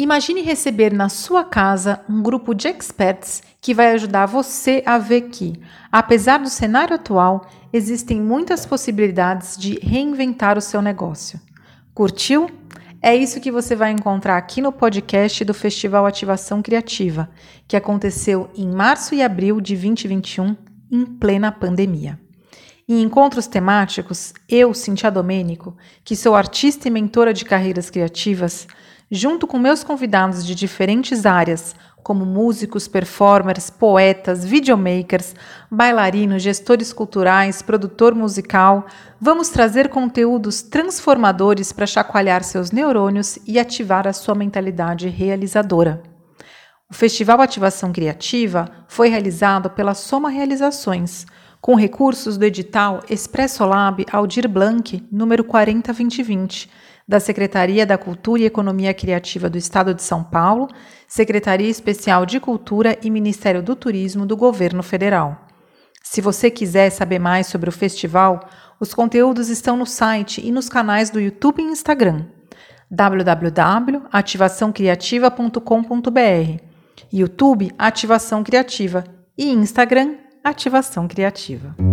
Imagine receber na sua casa um grupo de experts que vai ajudar você a ver que, apesar do cenário atual, existem muitas possibilidades de reinventar o seu negócio. Curtiu? É isso que você vai encontrar aqui no podcast do Festival Ativação Criativa, que aconteceu em março e abril de 2021, em plena pandemia. Em encontros temáticos, eu, Cintia Domênico, que sou artista e mentora de carreiras criativas, junto com meus convidados de diferentes áreas, como músicos, performers, poetas, videomakers, bailarinos, gestores culturais, produtor musical, vamos trazer conteúdos transformadores para chacoalhar seus neurônios e ativar a sua mentalidade realizadora. O Festival Ativação Criativa foi realizado pela Soma Realizações, com recursos do edital Expresso Lab Aldir Blanc, número 402020 da Secretaria da Cultura e Economia Criativa do Estado de São Paulo, Secretaria Especial de Cultura e Ministério do Turismo do Governo Federal. Se você quiser saber mais sobre o festival, os conteúdos estão no site e nos canais do YouTube e Instagram www.ativaçãocriativa.com.br, YouTube Ativação Criativa e Instagram Ativação Criativa.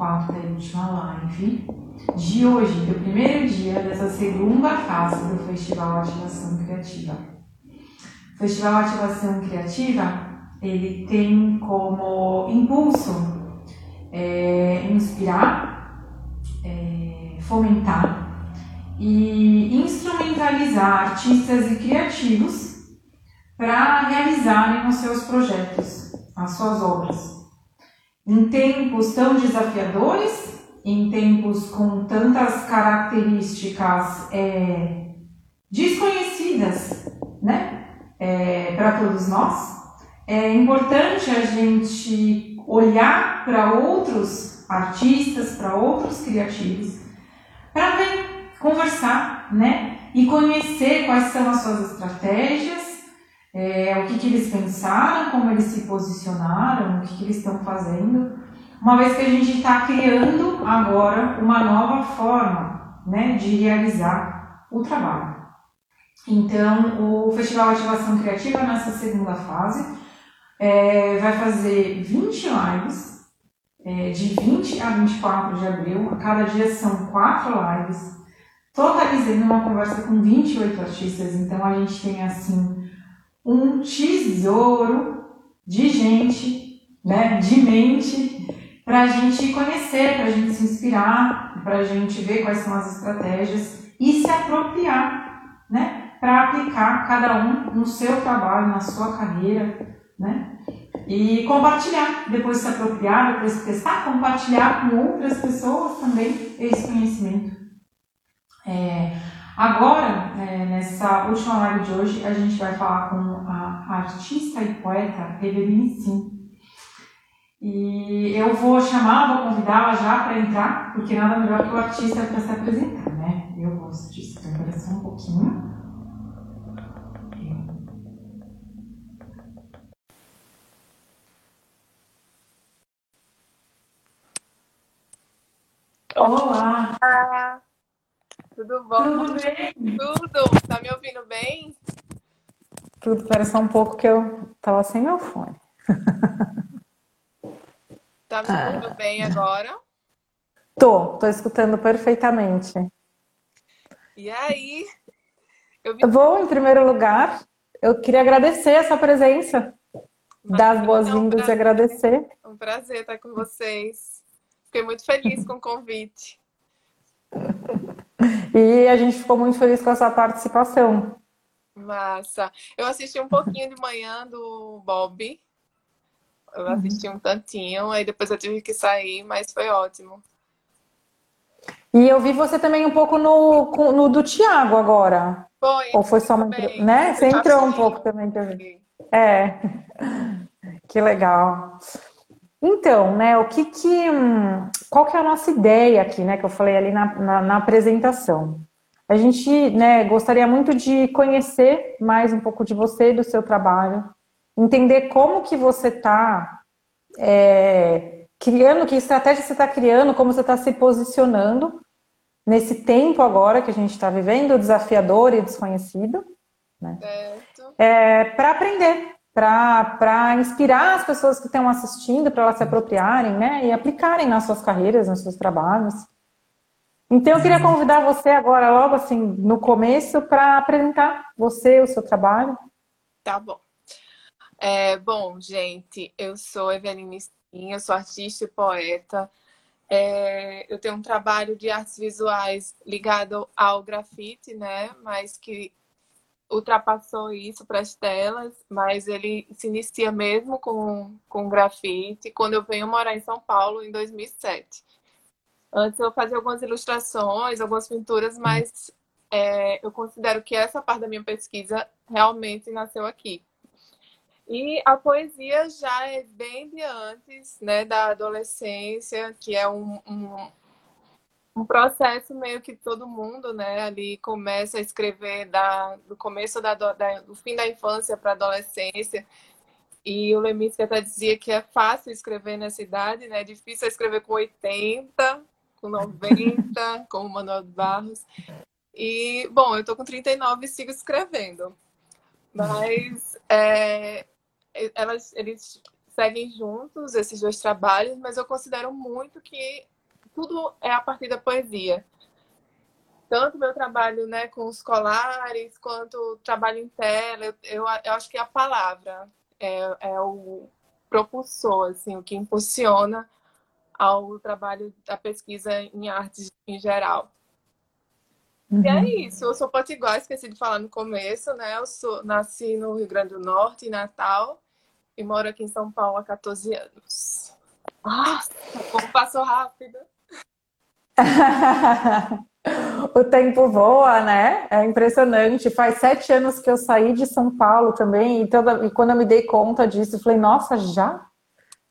Quarta e última live de hoje, do primeiro dia dessa segunda fase do Festival Ativação Criativa. O Festival Ativação Criativa, ele tem como impulso é, inspirar, é, fomentar e instrumentalizar artistas e criativos para realizarem os seus projetos, as suas obras. Em tempos tão desafiadores, em tempos com tantas características é, desconhecidas, né, é, para todos nós, é importante a gente olhar para outros artistas, para outros criativos, para conversar, né, e conhecer quais são as suas estratégias é, o que, que eles pensaram, como eles se posicionaram, o que, que eles estão fazendo, uma vez que a gente está criando agora uma nova forma né, de realizar o trabalho. Então, o Festival Ativação Criativa, nessa segunda fase, é, vai fazer 20 lives, é, de 20 a 24 de abril, a cada dia são quatro lives, totalizando uma conversa com 28 artistas, então a gente tem assim um tesouro de gente, né, de mente, para a gente conhecer, para a gente se inspirar, para a gente ver quais são as estratégias e se apropriar, né, para aplicar cada um no seu trabalho, na sua carreira, né, e compartilhar, depois se apropriar, depois testar, compartilhar com outras pessoas também esse conhecimento. É, Agora, é, nessa última live de hoje, a gente vai falar com a artista e poeta Eveline Sim. E eu vou chamar, vou convidá-la já para entrar, porque nada melhor que o artista para se apresentar, né? Eu gosto disso, então só um pouquinho. Olá! Olá. Tudo bom? Tudo bem? Tudo. Tá me ouvindo bem? Tudo. Espera só um pouco que eu tava sem meu fone. Tá me ouvindo ah. bem agora? Tô, tô escutando perfeitamente. E aí? Eu, eu vou, em primeiro lugar, eu queria agradecer a sua presença, dar as boas-vindas e agradecer. É um prazer estar com vocês. Fiquei muito feliz com o convite. E a gente ficou muito feliz com essa participação. Massa. Eu assisti um pouquinho de manhã do Bob. Eu assisti um tantinho, aí depois eu tive que sair, mas foi ótimo. E eu vi você também um pouco no, no do Tiago agora. Foi. Ou foi só uma. Né? Você entrou um pouco também. também. É. Que legal. Então, né, o que que, hum, qual que é a nossa ideia aqui, né, que eu falei ali na, na, na apresentação? A gente, né, gostaria muito de conhecer mais um pouco de você e do seu trabalho, entender como que você está é, criando, que estratégia você está criando, como você está se posicionando nesse tempo agora que a gente está vivendo, desafiador e desconhecido, né? É, para aprender, para inspirar as pessoas que estão assistindo, para elas se apropriarem, né? E aplicarem nas suas carreiras, nos seus trabalhos. Então, eu queria convidar você agora, logo assim, no começo, para apresentar você, o seu trabalho. Tá bom. É, bom, gente, eu sou Eveline Sim, eu sou artista e poeta. É, eu tenho um trabalho de artes visuais ligado ao grafite, né? Mas que ultrapassou isso para as telas, mas ele se inicia mesmo com, com grafite quando eu venho morar em São Paulo em 2007. Antes eu fazia algumas ilustrações, algumas pinturas, mas é, eu considero que essa parte da minha pesquisa realmente nasceu aqui. E a poesia já é bem de antes, né, da adolescência, que é um, um um processo meio que todo mundo, né, ali começa a escrever da, do começo da, da do fim da infância para a adolescência. E o Leminski até dizia que é fácil escrever nessa idade, né? É difícil escrever com 80, com 90, como o Manuel Barros. E, bom, eu tô com 39 e sigo escrevendo. Mas é, elas, eles seguem juntos, esses dois trabalhos, mas eu considero muito que tudo é a partir da poesia. Tanto meu trabalho né, com os colares, quanto o trabalho em tela, eu, eu, eu acho que a palavra é, é o propulsor, assim, o que impulsiona ao trabalho da pesquisa em artes em geral. Uhum. E é uhum. isso, eu sou potiguar, esqueci de falar no começo, né? Eu sou, nasci no Rio Grande do Norte, em Natal, e moro aqui em São Paulo há 14 anos. Nossa, como passou rápido! o tempo voa, né? É impressionante. Faz sete anos que eu saí de São Paulo também, e, toda, e quando eu me dei conta disso, eu falei, nossa, já?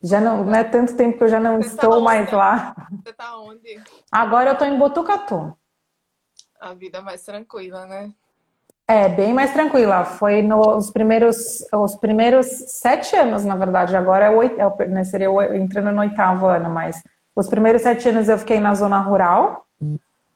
Já não, não é tanto tempo que eu já não Você tá estou tá mais lá. Você tá onde? Agora eu tô em Botucatu. A vida mais tranquila, né? É, bem mais tranquila. Foi nos primeiros, os primeiros sete anos, na verdade. Agora é oito, é, né, seria entrando no oitavo ano, mas os primeiros sete anos eu fiquei na zona rural,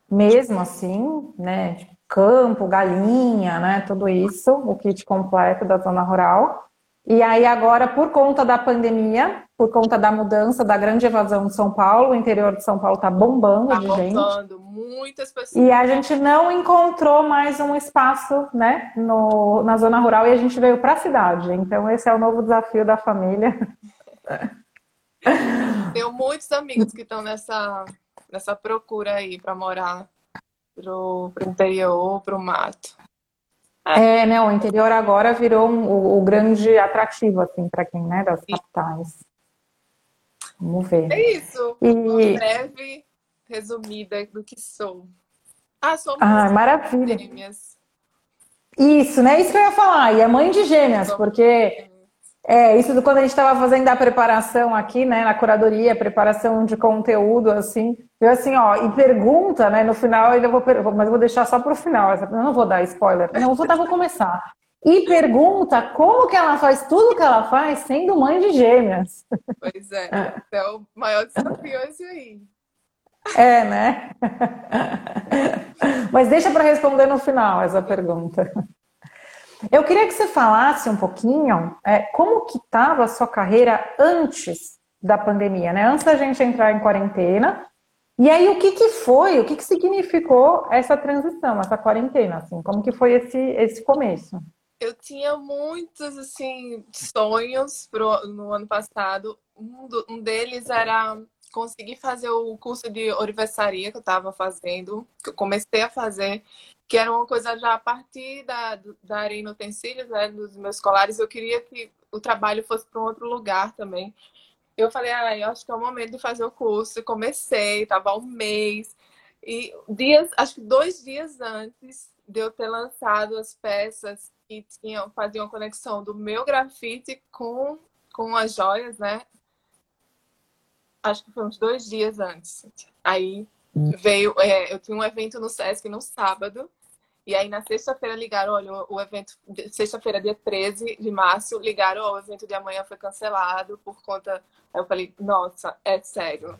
mesmo assim, né? Tipo, campo, galinha, né? Tudo isso, o kit completo da zona rural. E aí agora, por conta da pandemia, por conta da mudança, da grande evasão de São Paulo, o interior de São Paulo tá bombando tá de bombando, gente. muitas pessoas. E a gente não encontrou mais um espaço, né, no, na zona rural e a gente veio para a cidade. Então esse é o novo desafio da família. Tenho muitos amigos que estão nessa, nessa procura aí para morar pro, pro interior, pro mato. É. é, né? O interior agora virou um, o, o, grande atrativo, assim, para quem, né, das capitais. Vamos ver. É isso. E... Uma breve resumida do que sou. Ah, sou ah, maravilha. Gêmeas. Isso, né? Isso que eu ia falar. E é mãe de gêmeas, porque é, isso quando a gente estava fazendo a preparação aqui, né, na curadoria, preparação de conteúdo, assim, eu assim, ó, e pergunta, né, no final, ainda vou, mas vou deixar só para o final, eu não vou dar spoiler, não, vou, dar, vou começar. E pergunta como que ela faz tudo que ela faz sendo mãe de gêmeas. Pois é, é o maior desafio esse aí. É, né? Mas deixa para responder no final essa pergunta. Eu queria que você falasse um pouquinho é, como que estava a sua carreira antes da pandemia, né? Antes da gente entrar em quarentena. E aí, o que, que foi, o que, que significou essa transição, essa quarentena, assim? Como que foi esse, esse começo? Eu tinha muitos, assim, sonhos pro, no ano passado. Um, do, um deles era conseguir fazer o curso de orivesaria que eu estava fazendo, que eu comecei a fazer que era uma coisa já a partir da, da Arena Utensílios, né, dos meus colares, eu queria que o trabalho fosse para um outro lugar também. Eu falei, ah, eu acho que é o momento de fazer o curso. Comecei, estava um mês. E dias, acho que dois dias antes de eu ter lançado as peças que tinham, faziam conexão do meu grafite com, com as joias, né? acho que foi uns dois dias antes. Aí veio, é, eu tinha um evento no Sesc no sábado, e aí na sexta-feira ligaram, olha, o evento, sexta-feira, dia 13 de março, ligaram, ó, o evento de amanhã foi cancelado por conta. Aí eu falei, nossa, é sério.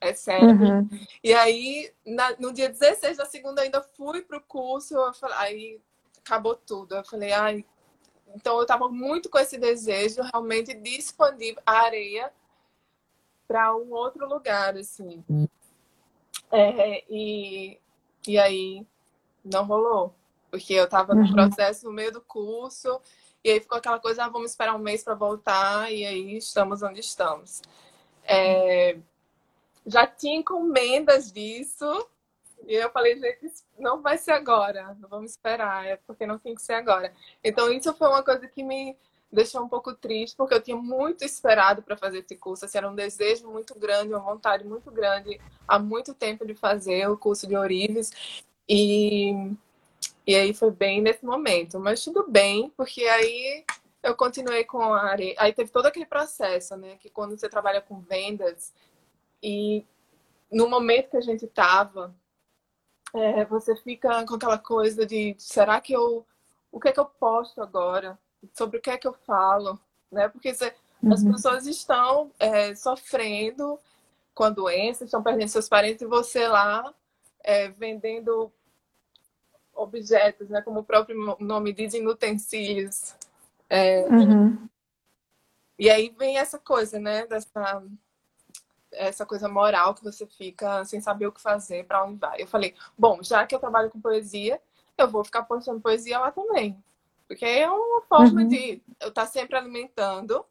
É sério. Uhum. E aí, na, no dia 16 da segunda, ainda fui pro curso, falei, aí acabou tudo. Eu falei, ai. Então eu tava muito com esse desejo realmente de expandir a areia para um outro lugar, assim. É, e, e aí não rolou. Porque eu estava no uhum. processo no meio do curso, e aí ficou aquela coisa, ah, vamos esperar um mês para voltar, e aí estamos onde estamos. É, já tinha encomendas disso, e eu falei, gente, não vai ser agora, não vamos esperar, é porque não tem que ser agora. Então, isso foi uma coisa que me deixou um pouco triste, porque eu tinha muito esperado para fazer esse curso. Assim, era um desejo muito grande, uma vontade muito grande há muito tempo de fazer o curso de Orives. E, e aí foi bem nesse momento. Mas tudo bem, porque aí eu continuei com a área. Aí teve todo aquele processo, né? Que quando você trabalha com vendas e no momento que a gente estava, é, você fica com aquela coisa de será que eu. O que é que eu posto agora? Sobre o que é que eu falo? Né? Porque você, uhum. as pessoas estão é, sofrendo com a doença, estão perdendo seus parentes e você lá é, vendendo objetos, né, como o próprio nome diz, em utensílios. É, uhum. E aí vem essa coisa, né, dessa essa coisa moral que você fica sem saber o que fazer, para onde vai. Eu falei, bom, já que eu trabalho com poesia, eu vou ficar postando poesia lá também. Porque é uma forma uhum. de eu estar tá sempre alimentando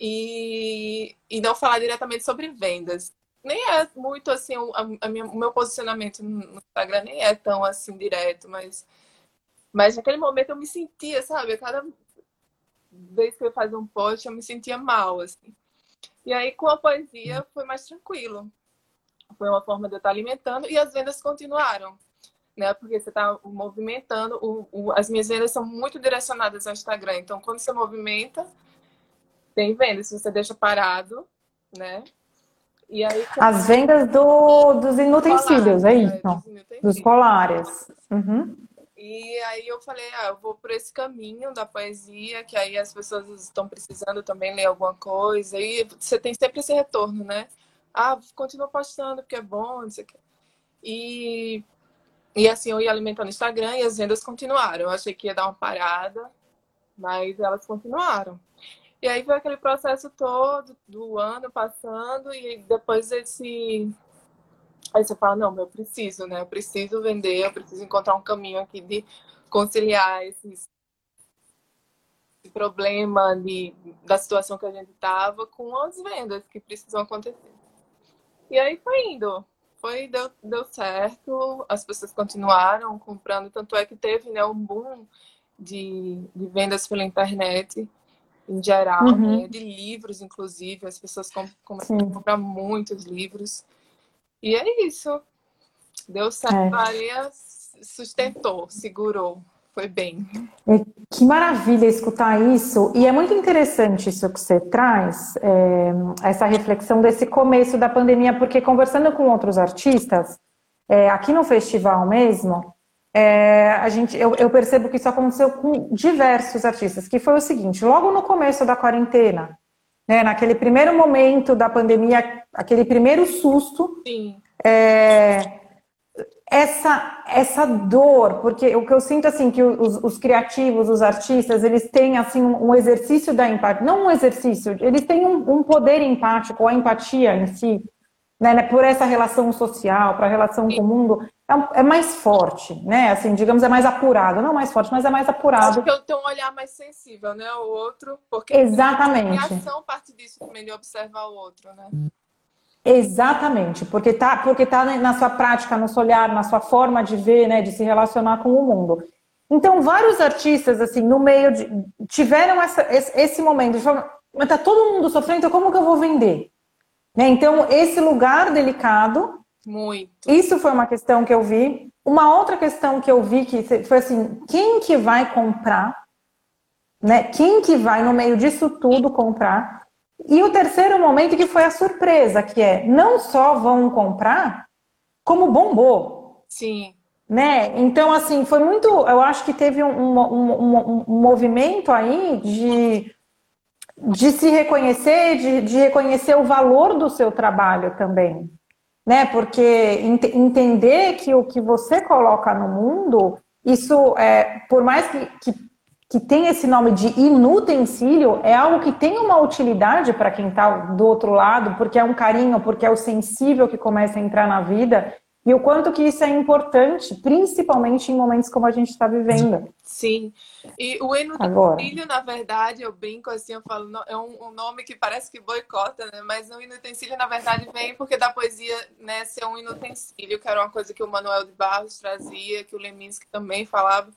e, e não falar diretamente sobre vendas nem é muito assim, o, a, minha, o meu posicionamento no Instagram nem é tão assim direto, mas, mas naquele momento eu me sentia, sabe? Cada vez que eu fazia um post eu me sentia mal, assim. E aí com a poesia foi mais tranquilo. Foi uma forma de eu estar alimentando e as vendas continuaram. Né? Porque você está movimentando. O, o, as minhas vendas são muito direcionadas ao Instagram. Então, quando você movimenta, tem venda. Se você deixa parado, né? Aí, As vendas do, dos inutensílios, é isso? É, dos, colares. Uhum. E aí eu falei, ah, eu vou por esse caminho da poesia, que aí as pessoas estão precisando também ler alguma coisa. E você tem sempre esse retorno, né? Ah, continua postando porque é bom, não sei o quê. E, e assim, eu ia alimentando o Instagram e as vendas continuaram. Eu achei que ia dar uma parada, mas elas continuaram. E aí foi aquele processo todo do ano passando e depois esse aí você fala, não, eu preciso, né? Eu preciso vender, eu preciso encontrar um caminho aqui de conciliar esses esse problema de, da situação que a gente estava com as vendas que precisam acontecer. E aí foi indo. Foi, deu, deu certo, as pessoas continuaram comprando, tanto é que teve né, um boom de, de vendas pela internet em geral, uhum. né? de livros, inclusive. As pessoas começam a comprar muitos livros. E é isso. Deu certo, é. a areia sustentou, segurou. Foi bem. É, que maravilha escutar isso. E é muito interessante isso que você traz, é, essa reflexão desse começo da pandemia, porque conversando com outros artistas, é, aqui no festival mesmo, é, a gente, eu, eu, percebo que isso aconteceu com diversos artistas, que foi o seguinte, logo no começo da quarentena, né, naquele primeiro momento da pandemia, aquele primeiro susto, é, essa, essa dor, porque o que eu sinto assim, que os, os criativos, os artistas, eles têm assim um, um exercício da empatia, não um exercício, eles têm um, um poder empático, a empatia em si, né, né, por essa relação social, para a relação com o mundo, é, é, mais forte, né? Assim, digamos, é mais apurado. Não mais forte, mas é mais apurado. Acho que eu tenho um olhar mais sensível, né? O outro, porque Exatamente. a reação parte disso também de observar o outro, né? Exatamente, porque tá, porque tá na sua prática, no seu olhar, na sua forma de ver, né, de se relacionar com o mundo. Então, vários artistas, assim, no meio de. tiveram essa, esse, esse momento de falar, mas tá todo mundo sofrendo, então como que eu vou vender? Né? Então, esse lugar delicado. Muito. Isso foi uma questão que eu vi. Uma outra questão que eu vi que foi assim: quem que vai comprar? Né? Quem que vai, no meio disso tudo, comprar? E o terceiro momento que foi a surpresa, que é não só vão comprar, como bombou. Sim. Né? Então, assim, foi muito. Eu acho que teve um, um, um, um movimento aí de, de se reconhecer, de, de reconhecer o valor do seu trabalho também. Né? Porque ent entender que o que você coloca no mundo, isso é, por mais que, que que tem esse nome de inutensílio é algo que tem uma utilidade para quem está do outro lado, porque é um carinho, porque é o sensível que começa a entrar na vida, e o quanto que isso é importante, principalmente em momentos como a gente está vivendo. Sim. E o inutensílio, na verdade, eu brinco assim, eu falo, é um, um, nome que parece que boicota, né? Mas o inutensílio, na verdade, vem porque da poesia, né, ser um inutensílio, que era uma coisa que o Manuel de Barros trazia, que o Leminski também falava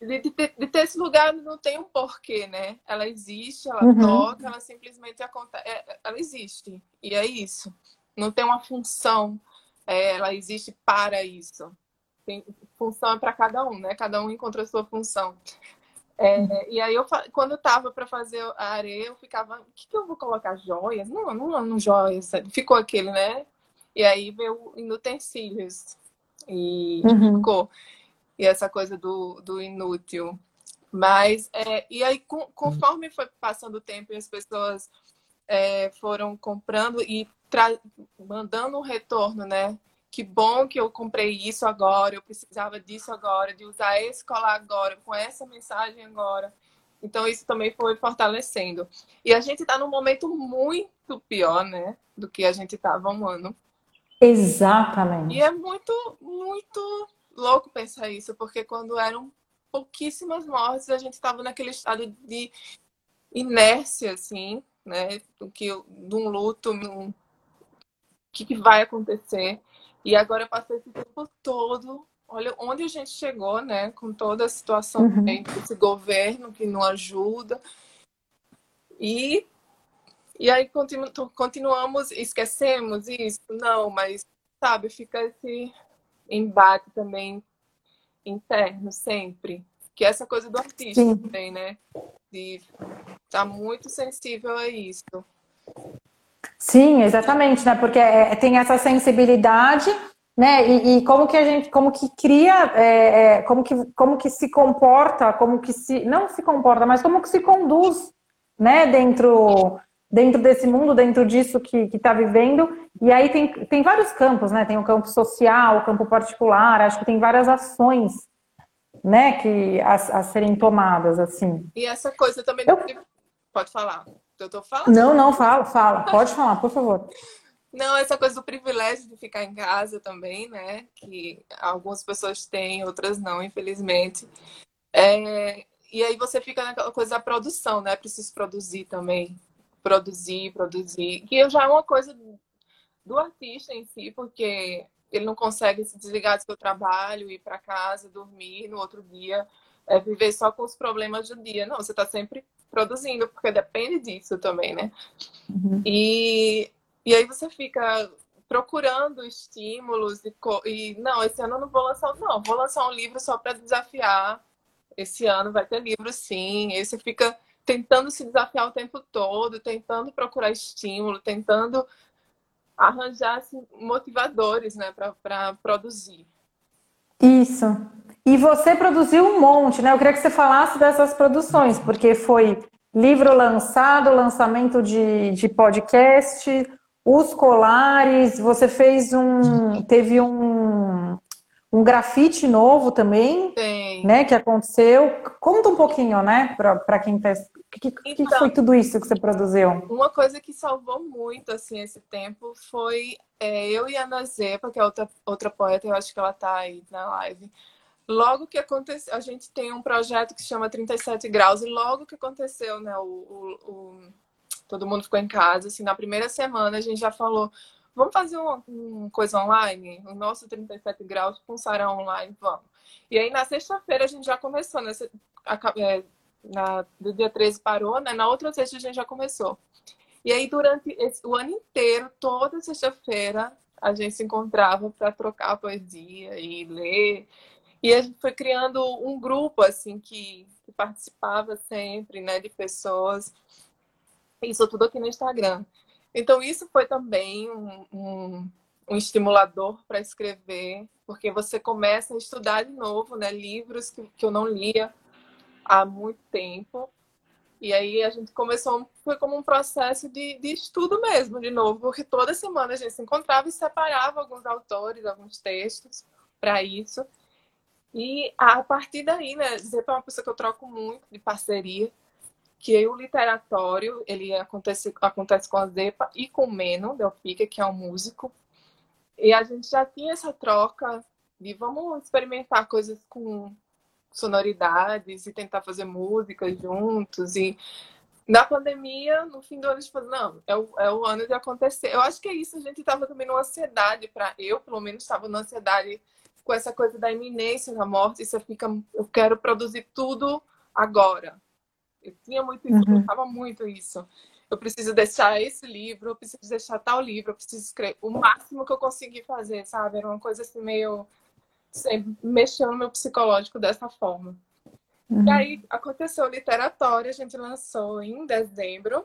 de, de, ter, de, ter, esse lugar não tem um porquê, né? Ela existe, ela uhum. toca, ela simplesmente acontece, é, ela existe e é isso. Não tem uma função, é, ela existe para isso. Tem função é para cada um, né? Cada um encontra a sua função. É, uhum. e aí eu quando eu tava para fazer a areia, eu ficava, o que, que eu vou colocar joias? Não, não, não joias. Ficou aquele, né? E aí veio utensílios e uhum. ficou e essa coisa do, do inútil. Mas, é, e aí, com, conforme foi passando o tempo e as pessoas é, foram comprando e mandando um retorno, né? Que bom que eu comprei isso agora, eu precisava disso agora, de usar esse colar agora, com essa mensagem agora. Então, isso também foi fortalecendo. E a gente está num momento muito pior, né? Do que a gente estava um ano. Exatamente. E é muito, muito louco pensar isso, porque quando eram pouquíssimas mortes, a gente estava naquele estado de inércia, assim, né? Do que, de um luto, um... o que, que vai acontecer. E agora eu passei esse tempo todo olha onde a gente chegou, né? Com toda a situação uhum. desse governo que não ajuda. E, e aí continu, continuamos, esquecemos isso? Não, mas, sabe, fica esse embate também interno sempre. Que é essa coisa do artista Sim. também, né? De estar tá muito sensível a isso. Sim, exatamente, né? Porque é, tem essa sensibilidade, né? E, e, como que a gente, como que cria, é, é, como, que, como que se comporta, como que se, não se comporta, mas como que se conduz, né? Dentro dentro desse mundo, dentro disso que está vivendo. E aí tem, tem vários campos, né? Tem o campo social, o campo particular, acho que tem várias ações, né, que a, a serem tomadas, assim. E essa coisa também. Eu... Pode falar. Eu tô falando. Não, não, fala, fala. Pode falar, por favor. Não, essa coisa do privilégio de ficar em casa também, né? Que algumas pessoas têm, outras não, infelizmente. É... E aí você fica naquela coisa da produção, né? Preciso produzir também produzir, produzir, que já é uma coisa do artista em si, porque ele não consegue se desligar do seu trabalho, ir para casa, dormir no outro dia, é, viver só com os problemas do dia. Não, você está sempre produzindo, porque depende disso também, né? Uhum. E, e aí você fica procurando estímulos e, e não, esse ano eu não vou lançar, não, vou lançar um livro só para desafiar. Esse ano vai ter livro, sim. Aí você fica tentando se desafiar o tempo todo, tentando procurar estímulo, tentando arranjar assim, motivadores né, para produzir. Isso. E você produziu um monte, né? Eu queria que você falasse dessas produções, porque foi livro lançado, lançamento de, de podcast, os colares, você fez um. teve um, um grafite novo também, Tem. né? Que aconteceu. Conta um pouquinho, né, para quem está o que, que, então, foi tudo isso que você produziu? Uma coisa que salvou muito assim esse tempo foi é, eu e a Ana Zepa, que é outra, outra poeta, eu acho que ela está aí na live. Logo que aconteceu, a gente tem um projeto que se chama 37 graus, e logo que aconteceu, né, o, o, o, todo mundo ficou em casa, assim, na primeira semana a gente já falou, vamos fazer uma, uma coisa online? O nosso 37 graus com sarau online, vamos. E aí na sexta-feira a gente já começou, né, na, do dia 13 parou, né? Na outra sexta a gente já começou. E aí, durante esse, o ano inteiro, toda sexta-feira, a gente se encontrava para trocar poesia e ler. E a gente foi criando um grupo, assim, que, que participava sempre, né, de pessoas. Isso tudo aqui no Instagram. Então, isso foi também um, um, um estimulador para escrever, porque você começa a estudar de novo, né? Livros que, que eu não lia há muito tempo. E aí a gente começou, foi como um processo de, de estudo mesmo, de novo, porque toda semana a gente se encontrava e separava alguns autores, alguns textos para isso. E a partir daí, né, dizer para uma pessoa que eu troco muito de parceria, que o literatório, ele acontece, acontece com a Zepa e com o Meno Delfica, que é um músico. E a gente já tinha essa troca de vamos experimentar coisas com sonoridades e tentar fazer música juntos. E na pandemia, no fim do ano, a gente falou, não, é o, é o ano de acontecer. Eu acho que é isso, a gente estava também numa ansiedade, para eu, pelo menos, estava numa ansiedade com essa coisa da iminência da morte, você fica, eu quero produzir tudo agora. Eu tinha muito isso, uhum. eu pensava muito isso. Eu preciso deixar esse livro, eu preciso deixar tal livro, eu preciso escrever o máximo que eu conseguir fazer, sabe? Era uma coisa assim meio mexeu no meu psicológico dessa forma. Uhum. E aí aconteceu o literatório, a gente lançou em dezembro.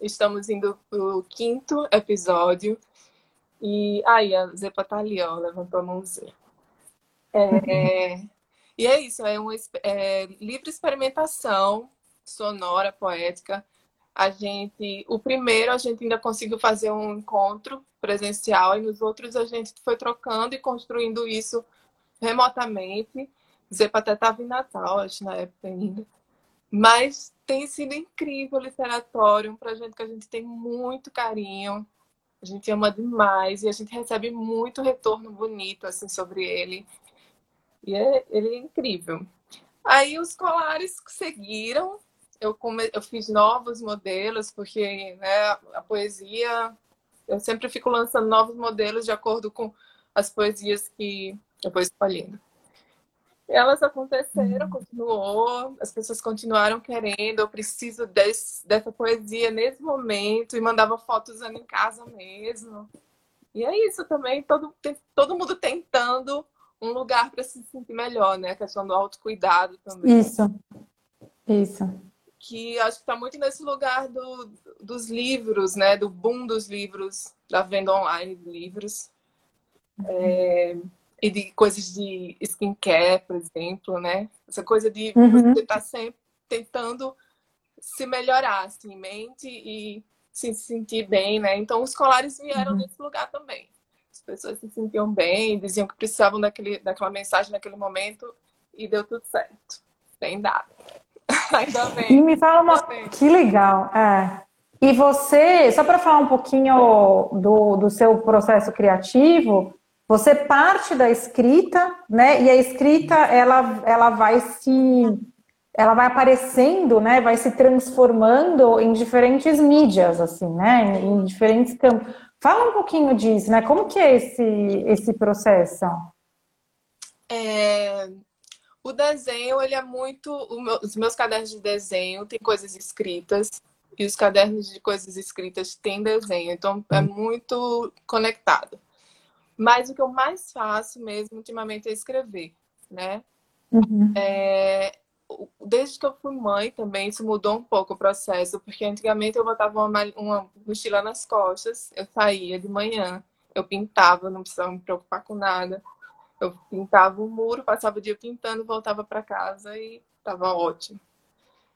Estamos indo pro quinto episódio. E aí a Zepa tá ali, ó, levantou a mãozinha. É, uhum. E é isso, é uma é, livre experimentação sonora, poética. A gente, o primeiro a gente ainda conseguiu fazer um encontro presencial e nos outros a gente foi trocando e construindo isso remotamente. Zepa até estava em Natal, acho, na época ainda. Mas tem sido incrível o literatório, um projeto que a gente tem muito carinho, a gente ama demais e a gente recebe muito retorno bonito assim sobre ele. E é, ele é incrível. Aí os colares seguiram, eu, come... eu fiz novos modelos, porque né, a poesia, eu sempre fico lançando novos modelos de acordo com as poesias que depois escolhendo. Elas aconteceram, uhum. continuou, as pessoas continuaram querendo, eu preciso desse, dessa poesia nesse momento, e mandava fotos usando em casa mesmo. E é isso também, todo, todo mundo tentando um lugar para se sentir melhor, né? A questão do autocuidado também. Isso, isso. Que acho que está muito nesse lugar do, dos livros, né? Do boom dos livros, da venda online de livros. É, e de coisas de skincare, por exemplo, né? Essa coisa de uhum. você estar tá sempre tentando se melhorar, assim, mente e se sentir bem, né? Então, os colares vieram uhum. desse lugar também. As pessoas se sentiam bem, diziam que precisavam daquele, daquela mensagem naquele momento e deu tudo certo. Tem dado. Ainda bem. E me fala uma... Que legal, é. E você, só para falar um pouquinho do, do seu processo criativo, você parte da escrita, né? E a escrita ela, ela vai se ela vai aparecendo, né? Vai se transformando em diferentes mídias, assim, né? Em, diferentes campos. Fala um pouquinho disso, né? Como que é esse esse processo? É, o desenho, ele é muito. Meu, os meus cadernos de desenho têm coisas escritas e os cadernos de coisas escritas têm desenho, então é hum. muito conectado. Mas o que eu mais faço mesmo ultimamente é escrever, né? Uhum. É, desde que eu fui mãe também, isso mudou um pouco o processo, porque antigamente eu botava uma, uma mochila nas costas, eu saía de manhã, eu pintava, não precisava me preocupar com nada. Eu pintava o muro, passava o dia pintando, voltava para casa e estava ótimo.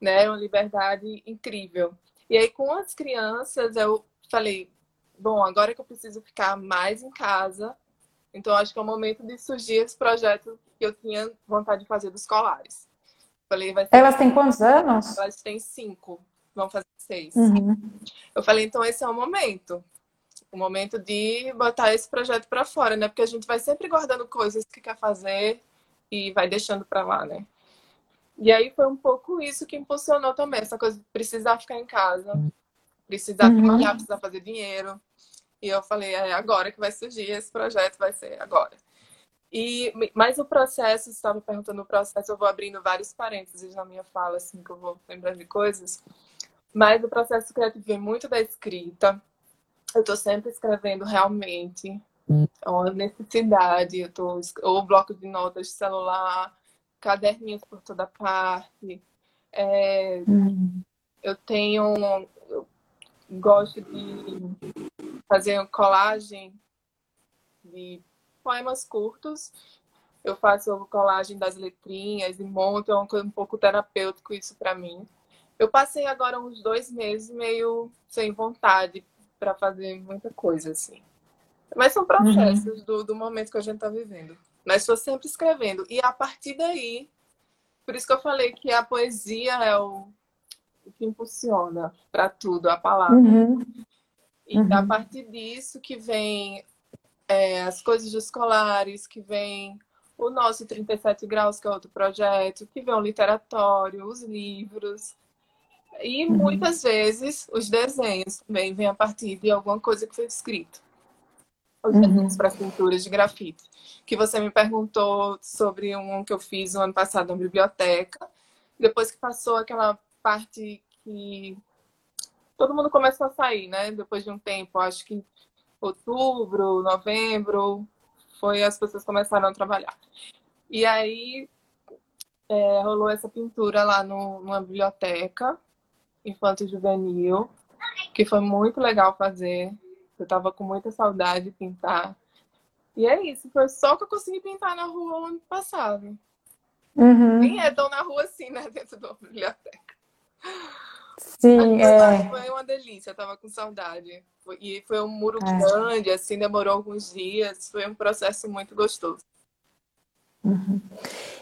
Né? Uma liberdade incrível. E aí, com as crianças, eu falei, bom, agora que eu preciso ficar mais em casa, então acho que é o momento de surgir esse projeto que eu tinha vontade de fazer dos colares. Falei, vai ser... Elas têm quantos anos? Elas têm cinco, vão fazer seis. Uhum. Eu falei, então esse é o momento. O momento de botar esse projeto para fora, né? Porque a gente vai sempre guardando coisas que quer fazer e vai deixando para lá, né? E aí foi um pouco isso que impulsionou também, essa coisa de precisar ficar em casa, precisar uhum. trabalhar, precisar fazer dinheiro. E eu falei, é agora que vai surgir esse projeto, vai ser agora. E, mas o processo, você estava perguntando o processo, eu vou abrindo vários parênteses na minha fala, assim, que eu vou lembrando de coisas. Mas o processo criativo vem muito da escrita. Eu estou sempre escrevendo realmente. É uma necessidade. Eu tô, ou bloco de notas de celular, caderninhos por toda parte. É, uhum. Eu tenho gosto de fazer colagem de poemas curtos. Eu faço colagem das letrinhas e monto, é uma coisa um pouco terapêutico isso para mim. Eu passei agora uns dois meses meio sem vontade para fazer muita coisa assim. Mas são processos uhum. do, do momento que a gente está vivendo. Mas estou sempre escrevendo. E a partir daí, por isso que eu falei que a poesia é o, o que impulsiona para tudo, a palavra. Uhum. E uhum. a partir disso que vem é, as coisas escolares, que vem o nosso 37 Graus, que é outro projeto, que vem o literatório, os livros. E uhum. muitas vezes os desenhos também vêm a partir de alguma coisa que foi escrito. Os desenhos uhum. para pinturas de grafite. Que você me perguntou sobre um que eu fiz no ano passado na biblioteca. Depois que passou aquela parte que todo mundo começou a sair, né? Depois de um tempo, acho que outubro, novembro, foi as pessoas começaram a trabalhar. E aí é, rolou essa pintura lá no, numa biblioteca infanto juvenil, que foi muito legal fazer. Eu tava com muita saudade de pintar. E é isso, foi só que eu consegui pintar na rua o ano passado. Uhum. Nem é tão na rua assim, né? Dentro da biblioteca. Sim, é. Foi uma delícia, eu tava com saudade. E foi um muro é. grande, assim, demorou alguns dias. Foi um processo muito gostoso. Uhum.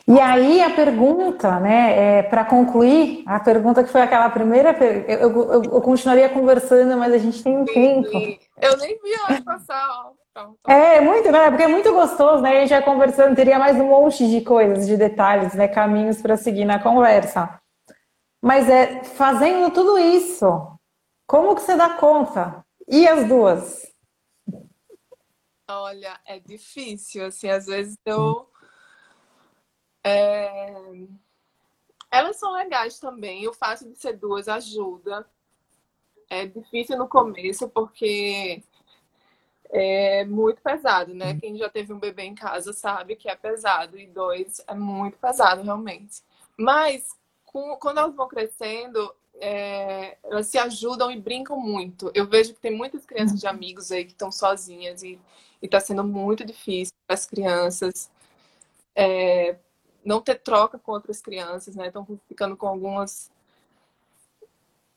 E aí a pergunta, né, é, para concluir, a pergunta que foi aquela primeira, eu, eu, eu, continuaria conversando, mas a gente tem um sim, tempo. Sim. Eu nem vi a hora passar, ó. É, muito, né? Porque é muito gostoso, né? A gente já conversando, teria mais um monte de coisas, de detalhes, né? Caminhos para seguir na conversa. Mas é fazendo tudo isso, como que você dá conta? E as duas? Olha, é difícil, assim, às vezes eu. É... Elas são legais também, o fato de ser duas ajuda. É difícil no começo, porque é muito pesado, né? Quem já teve um bebê em casa sabe que é pesado, e dois é muito pesado, realmente. Mas com, quando elas vão crescendo, é, elas se ajudam e brincam muito. Eu vejo que tem muitas crianças de amigos aí que estão sozinhas e está sendo muito difícil para as crianças é, não ter troca com outras crianças, né? Estão ficando com algumas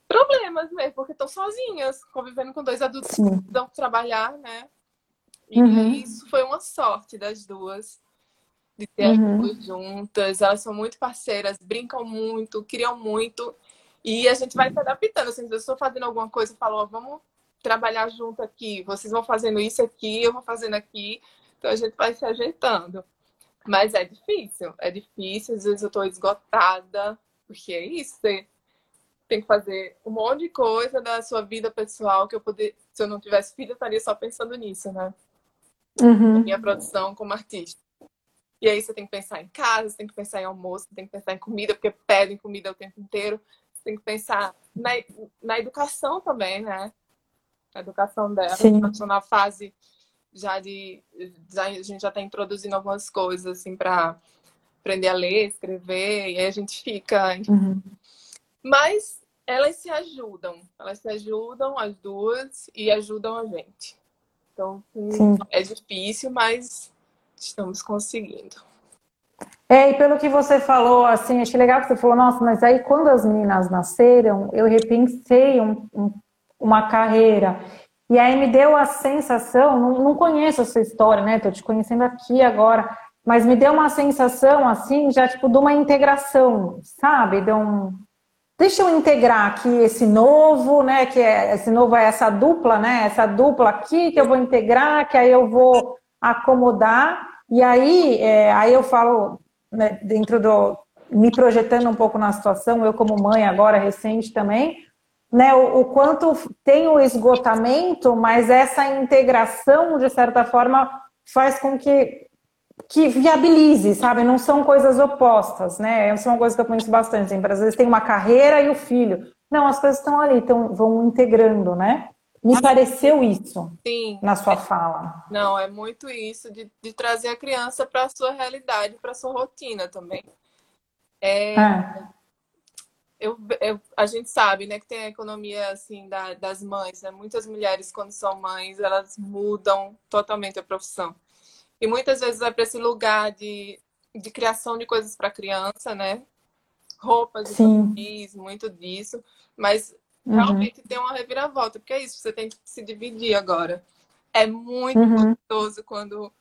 problemas mesmo, porque estão sozinhas, convivendo com dois adultos Sim. que dão trabalhar, né? E uhum. isso foi uma sorte das duas de ter uhum. as duas juntas. Elas são muito parceiras, brincam muito, criam muito. E a gente vai se adaptando. Assim, eu estou fazendo alguma coisa, falo, oh, vamos trabalhar junto aqui. Vocês vão fazendo isso aqui, eu vou fazendo aqui. Então a gente vai se ajeitando. Mas é difícil, é difícil. Às vezes eu estou esgotada, porque é isso. Você tem que fazer um monte de coisa da sua vida pessoal que eu poder, se eu não tivesse filho, eu estaria só pensando nisso, né? Uhum. Minha produção como artista. E aí você tem que pensar em casa, você tem que pensar em almoço, você tem que pensar em comida, porque pedem comida o tempo inteiro. Você tem que pensar na, na educação também, né? A educação dela. Sim. Na fase já de. Já, a gente já está introduzindo algumas coisas, assim, para aprender a ler, escrever, e aí a gente fica. Uhum. Mas elas se ajudam. Elas se ajudam, as duas, e ajudam a gente. Então, Sim. é difícil, mas estamos conseguindo. É, e pelo que você falou, assim, achei legal que você falou, nossa, mas aí quando as meninas nasceram, eu repensei um, um, uma carreira. E aí me deu a sensação, não, não conheço a sua história, né? Tô te conhecendo aqui agora, mas me deu uma sensação, assim, já tipo de uma integração, sabe? De um. Deixa eu integrar aqui esse novo, né? Que é, esse novo é essa dupla, né? Essa dupla aqui que eu vou integrar, que aí eu vou acomodar. E aí, é, aí eu falo, né, dentro do. me projetando um pouco na situação, eu como mãe agora, recente também, né, o, o, quanto tem o esgotamento, mas essa integração, de certa forma, faz com que, que viabilize, sabe? Não são coisas opostas, né? Essa é uma coisa que eu conheço bastante. Às vezes tem uma carreira e o filho. Não, as coisas estão ali, então vão integrando, né? Me pareceu isso Sim. na sua fala. Não, é muito isso de, de trazer a criança para a sua realidade, para a sua rotina também. É, é. eu, eu, a gente sabe, né, que tem a economia assim da, das mães, né? Muitas mulheres quando são mães, elas mudam totalmente a profissão. E muitas vezes vai para esse lugar de, de criação de coisas para criança, né? Roupas, de muito disso, mas uhum. realmente tem uma reviravolta, porque é isso, você tem que se dividir agora. É muito uhum. gostoso quando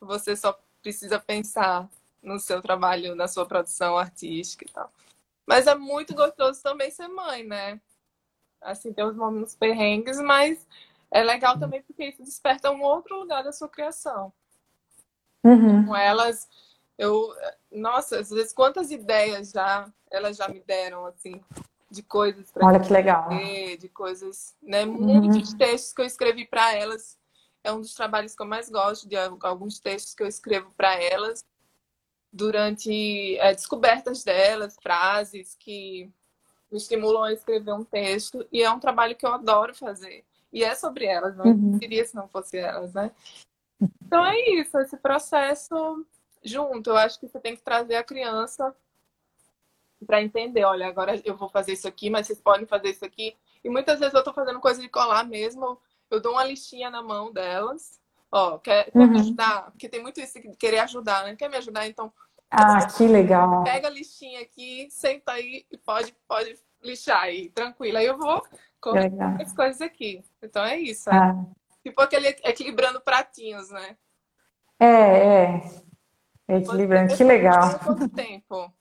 você só precisa pensar no seu trabalho, na sua produção artística e tal. Mas é muito gostoso também ser mãe, né? Assim, tem os momentos perrengues, mas é legal também porque isso desperta um outro lugar da sua criação. Uhum. Com elas, eu, nossa, às vezes quantas ideias já elas já me deram assim de coisas para Olha que legal. de coisas, né? Uhum. Muitos textos que eu escrevi para elas. É um dos trabalhos que eu mais gosto de alguns textos que eu escrevo para elas durante é, descobertas delas, frases que me estimulam a escrever um texto. E é um trabalho que eu adoro fazer. E é sobre elas, não uhum. seria se não fosse elas, né? Então é isso, esse processo junto. Eu acho que você tem que trazer a criança para entender, olha, agora eu vou fazer isso aqui, mas vocês podem fazer isso aqui. E muitas vezes eu estou fazendo coisa de colar mesmo, eu dou uma listinha na mão delas. Ó, quer, quer uhum. me ajudar? Porque tem muito isso de querer ajudar, né? Quer me ajudar? Então, ah, que legal. Pega a listinha aqui, senta aí e pode, pode lixar aí, tranquila. Aí eu vou colocar as coisas aqui. Então é isso. É. Ah. Tipo aquele equilibrando pratinhos, né? É, é. Equilibrando, que legal. Quanto tempo?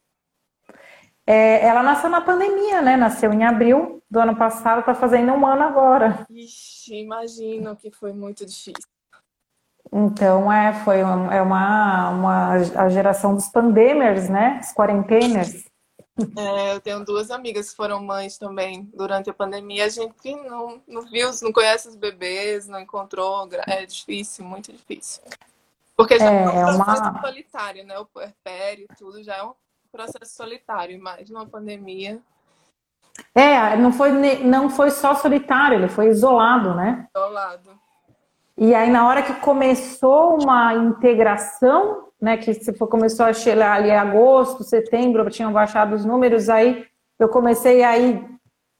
É, ela nasceu na pandemia, né? Nasceu em abril do ano passado, tá fazendo um ano agora. Ixi, imagino que foi muito difícil. Então, é, foi uma, é uma, uma, a geração dos pandemers, né? Os quarenteners. É, eu tenho duas amigas que foram mães também durante a pandemia. A gente não, não viu, não conhece os bebês, não encontrou. É difícil, muito difícil. Porque já é, é um uma... solitário, né? O puerpério tudo já é um processo solitário, mas numa pandemia. É, não foi, não foi só solitário, ele foi isolado, né? Isolado. E aí, na hora que começou uma integração, né, que se começou a chegar ali em agosto, setembro, tinham baixado os números, aí eu comecei aí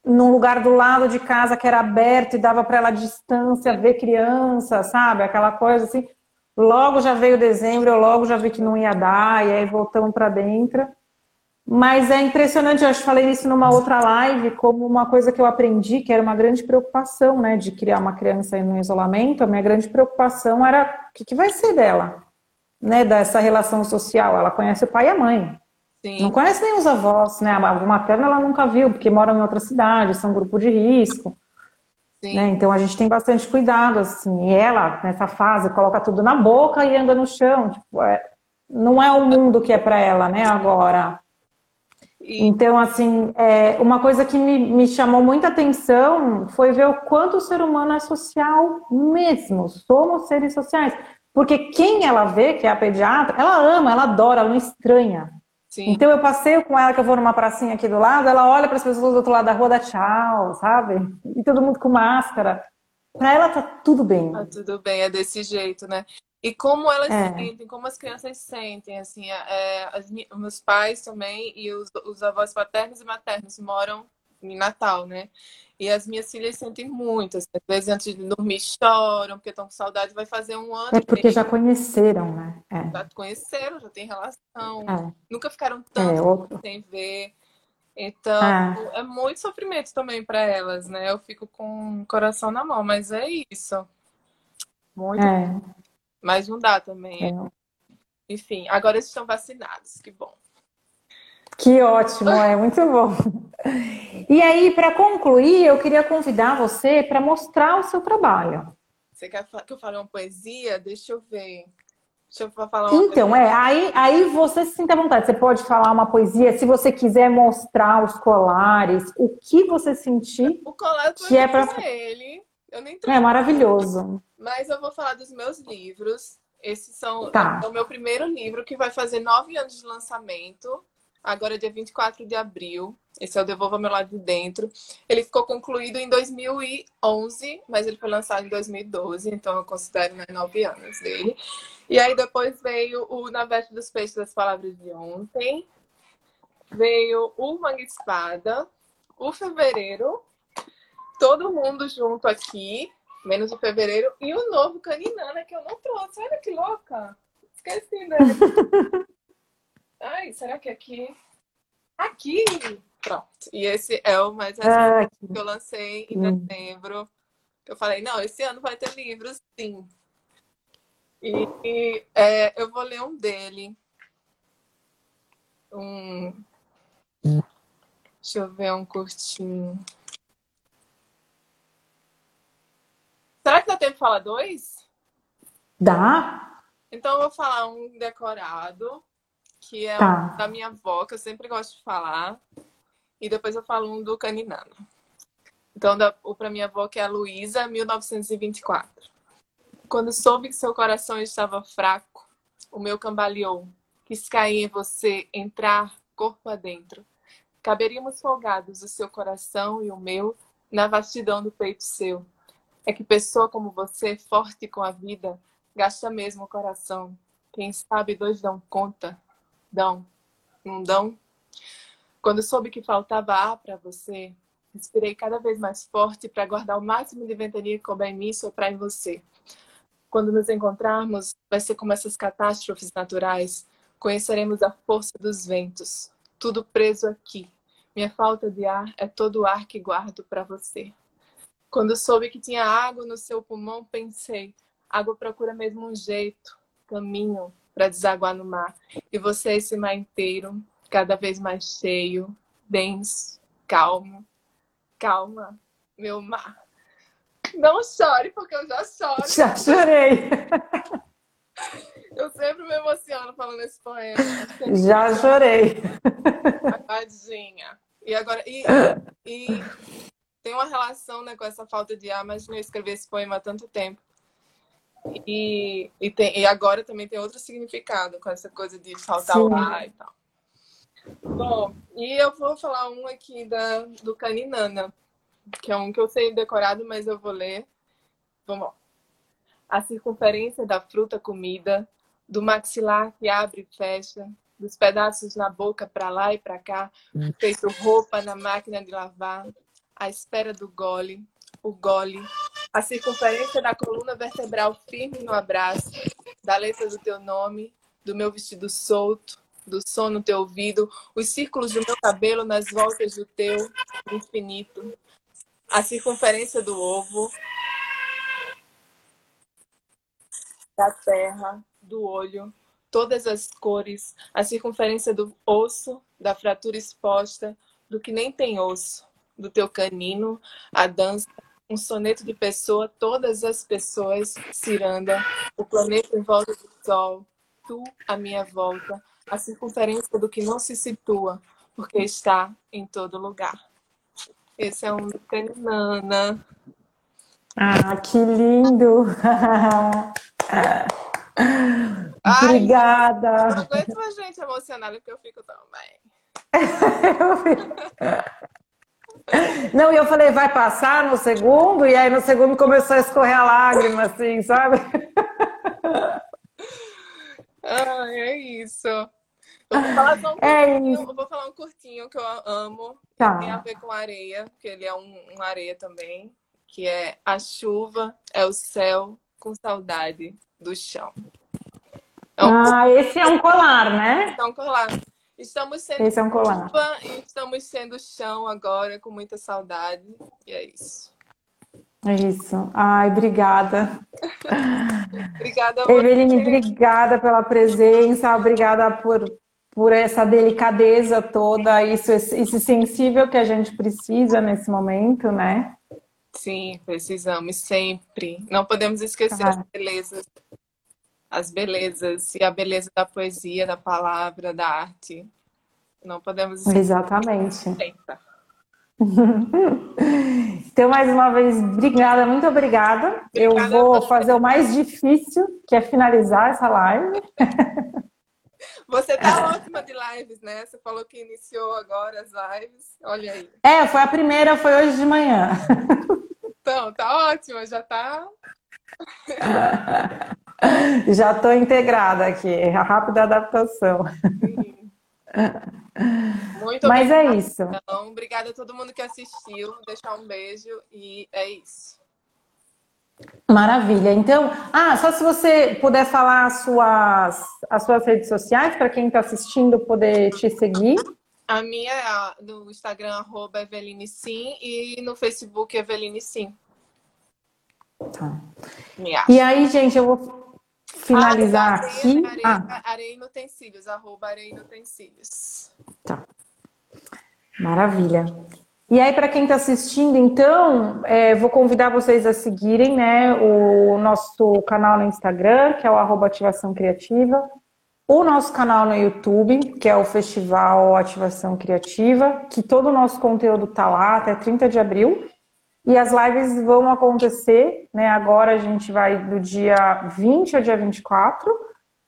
num lugar do lado de casa que era aberto e dava para ela distância ver criança, sabe? Aquela coisa assim. Logo já veio dezembro, eu logo já vi que não ia dar, e aí voltamos para dentro. Mas é impressionante, eu acho que falei isso numa outra live, como uma coisa que eu aprendi, que era uma grande preocupação, né, de criar uma criança no isolamento, a minha grande preocupação era o que, que vai ser dela, né, dessa relação social. Ela conhece o pai e a mãe. Sim. Não conhece nem os avós, né, a materna ela nunca viu, porque moram em outra cidade, são um grupo de risco. Né? Então a gente tem bastante cuidado, assim. E ela, nessa fase, coloca tudo na boca e anda no chão. Tipo, é, não é o mundo que é para ela, né, agora. Então, assim, é, uma coisa que me, me chamou muita atenção foi ver o quanto o ser humano é social mesmo. Somos seres sociais. Porque quem ela vê, que é a pediatra, ela ama, ela adora, ela não estranha. Sim. Então eu passeio com ela, que eu vou numa pracinha aqui do lado, ela olha para as pessoas do outro lado da rua, dá tchau, sabe? E todo mundo com máscara. Para ela tá tudo bem. Tá tudo bem, é desse jeito, né? E como elas é. sentem, como as crianças sentem, assim, é, as, meus pais também e os, os avós paternos e maternos moram em Natal, né? E as minhas filhas sentem muito. Assim, às vezes, antes de dormir, choram, porque estão com saudade. Vai fazer um ano. É porque já conheceram, né? É. Já conheceram, já tem relação. É. Nunca ficaram tanto é, outro... sem ver. Então, é. é muito sofrimento também para elas, né? Eu fico com o coração na mão, mas é isso. Muito. É. Mas não dá também. É. Enfim, agora estão vacinados, que bom. Que ótimo, é muito bom. E aí, para concluir, eu queria convidar você para mostrar o seu trabalho. Você quer que eu fale uma poesia? Deixa eu ver. Deixa eu falar uma Então, é, aí, aí você se sinta à vontade. Você pode falar uma poesia, se você quiser mostrar os colares, o que você sentir. O colar que é para ele. Eu nem É maravilhoso. Mas eu vou falar dos meus livros. Esses são tá. é o meu primeiro livro, que vai fazer nove anos de lançamento. Agora, é dia 24 de abril. Esse é o Devolva Meu Lado de Dentro. Ele ficou concluído em 2011, mas ele foi lançado em 2012, então eu considero né, nove anos dele. E aí depois veio o Na Veste dos Peixes das Palavras de Ontem. veio o Mangue Espada, o Fevereiro, todo mundo junto aqui, menos o Fevereiro, e o novo Caninana que eu não trouxe. Olha que louca! Esqueci dele. Ai, será que é aqui? Aqui! Pronto. E esse é o mais recente ah, que eu lancei em hum. dezembro. Eu falei, não, esse ano vai ter livros, sim. E, e é, eu vou ler um dele. Um. Deixa eu ver um curtinho. Será que dá tempo de falar dois? Dá. Então eu vou falar um decorado, que é tá. um da minha avó, que eu sempre gosto de falar. E depois eu falo um do Caninano. Então, da, o para minha avó, que é a Luísa, 1924. Quando soube que seu coração estava fraco, o meu cambaleou. Quis cair em você, entrar corpo adentro. Caberíamos folgados o seu coração e o meu na vastidão do peito seu. É que pessoa como você, forte com a vida, gasta mesmo o coração. Quem sabe dois dão conta? Dão. Não dão? Quando soube que faltava ar para você, Respirei cada vez mais forte para guardar o máximo de ventania que couber em mim e soprar em você. Quando nos encontrarmos, vai ser como essas catástrofes naturais. Conheceremos a força dos ventos. Tudo preso aqui. Minha falta de ar é todo o ar que guardo para você. Quando soube que tinha água no seu pulmão, pensei: água procura mesmo um jeito, caminho para desaguar no mar. E você, esse mar inteiro, cada vez mais cheio, denso, calmo, Calma, meu mar. Não chore, porque eu já choro. Já chorei. Eu sempre me emociono falando esse poema. Já chorei. Tadinha. E agora. E, e, tem uma relação né, com essa falta de ar, mas eu escrevi esse poema há tanto tempo. E, e, tem, e agora também tem outro significado com essa coisa de faltar Sim. o ar e tal. Bom, e eu vou falar um aqui da, do Caninana, que é um que eu sei decorado, mas eu vou ler. Vamos lá. A circunferência da fruta comida, do maxilar que abre e fecha, dos pedaços na boca para lá e para cá, feito roupa na máquina de lavar, a espera do gole, o gole, a circunferência da coluna vertebral firme no abraço, da letra do teu nome, do meu vestido solto, do som no teu ouvido, os círculos do meu cabelo nas voltas do teu infinito, a circunferência do ovo, da terra, do olho, todas as cores, a circunferência do osso, da fratura exposta, do que nem tem osso, do teu canino, a dança, um soneto de pessoa, todas as pessoas, ciranda, o planeta em volta do sol, tu à minha volta, a circunferência do que não se situa, porque está em todo lugar. Esse é um Caninana. Ah, que lindo! Obrigada! Ai, não aguento gente emocionada porque eu fico também. Não, e eu falei, vai passar no segundo? E aí no segundo começou a escorrer a lágrima, assim, sabe? Ai, é isso. Eu vou falar só um é eu vou falar um curtinho que eu amo. Tá. Tem a ver com areia, que ele é um, um areia também. Que é a chuva é o céu com saudade do chão. É um ah, esse é um colar, né? É um colar. Estamos sendo esse é um colar. e estamos sendo chão agora com muita saudade. E é isso. É isso. Ai, obrigada. obrigada. Eveline, obrigada pela presença, obrigada por por essa delicadeza toda, isso, esse sensível que a gente precisa nesse momento, né? Sim, precisamos sempre. Não podemos esquecer ah. as belezas, as belezas e a beleza da poesia, da palavra, da arte. Não podemos esquecer. Exatamente. Então, mais uma vez, obrigada, muito obrigada. obrigada Eu vou fazer o mais difícil, que é finalizar essa live. Você tá ótima de lives, né? Você falou que iniciou agora as lives. Olha aí. É, foi a primeira, foi hoje de manhã. Então, tá ótima, já tá. Já estou integrada aqui, a rápida adaptação. Sim. Muito Mas obrigada. é isso. Então, obrigada a todo mundo que assistiu. Deixar um beijo e é isso. Maravilha. Então, ah, só se você puder falar as suas, as suas redes sociais para quem está assistindo poder te seguir. A minha é a- no Instagram, arroba Eveline Sim, e no Facebook, Eveline Sim. Tá. E aí, gente, eu vou finalizar Ah, aqui. Areia, Ah, areia Utensílios, arroba Areia Utensílios. Maravilha. E aí, para quem está assistindo, então, é, vou convidar vocês a seguirem né, o nosso canal no Instagram, que é o arroba Ativação Criativa, o nosso canal no YouTube, que é o Festival Ativação Criativa, que todo o nosso conteúdo está lá até 30 de abril. E as lives vão acontecer, né? Agora a gente vai do dia 20 ao dia 24.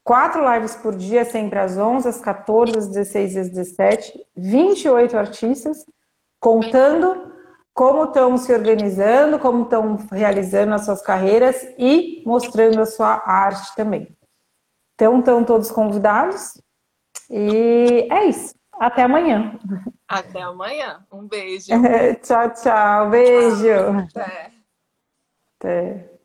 Quatro lives por dia, sempre às 11, às 14, às 16 e às 17. 28 artistas contando como estão se organizando, como estão realizando as suas carreiras e mostrando a sua arte também. Então, estão todos convidados. E é isso. Até amanhã. Até amanhã. Um beijo. tchau, tchau. Beijo. Até. Até.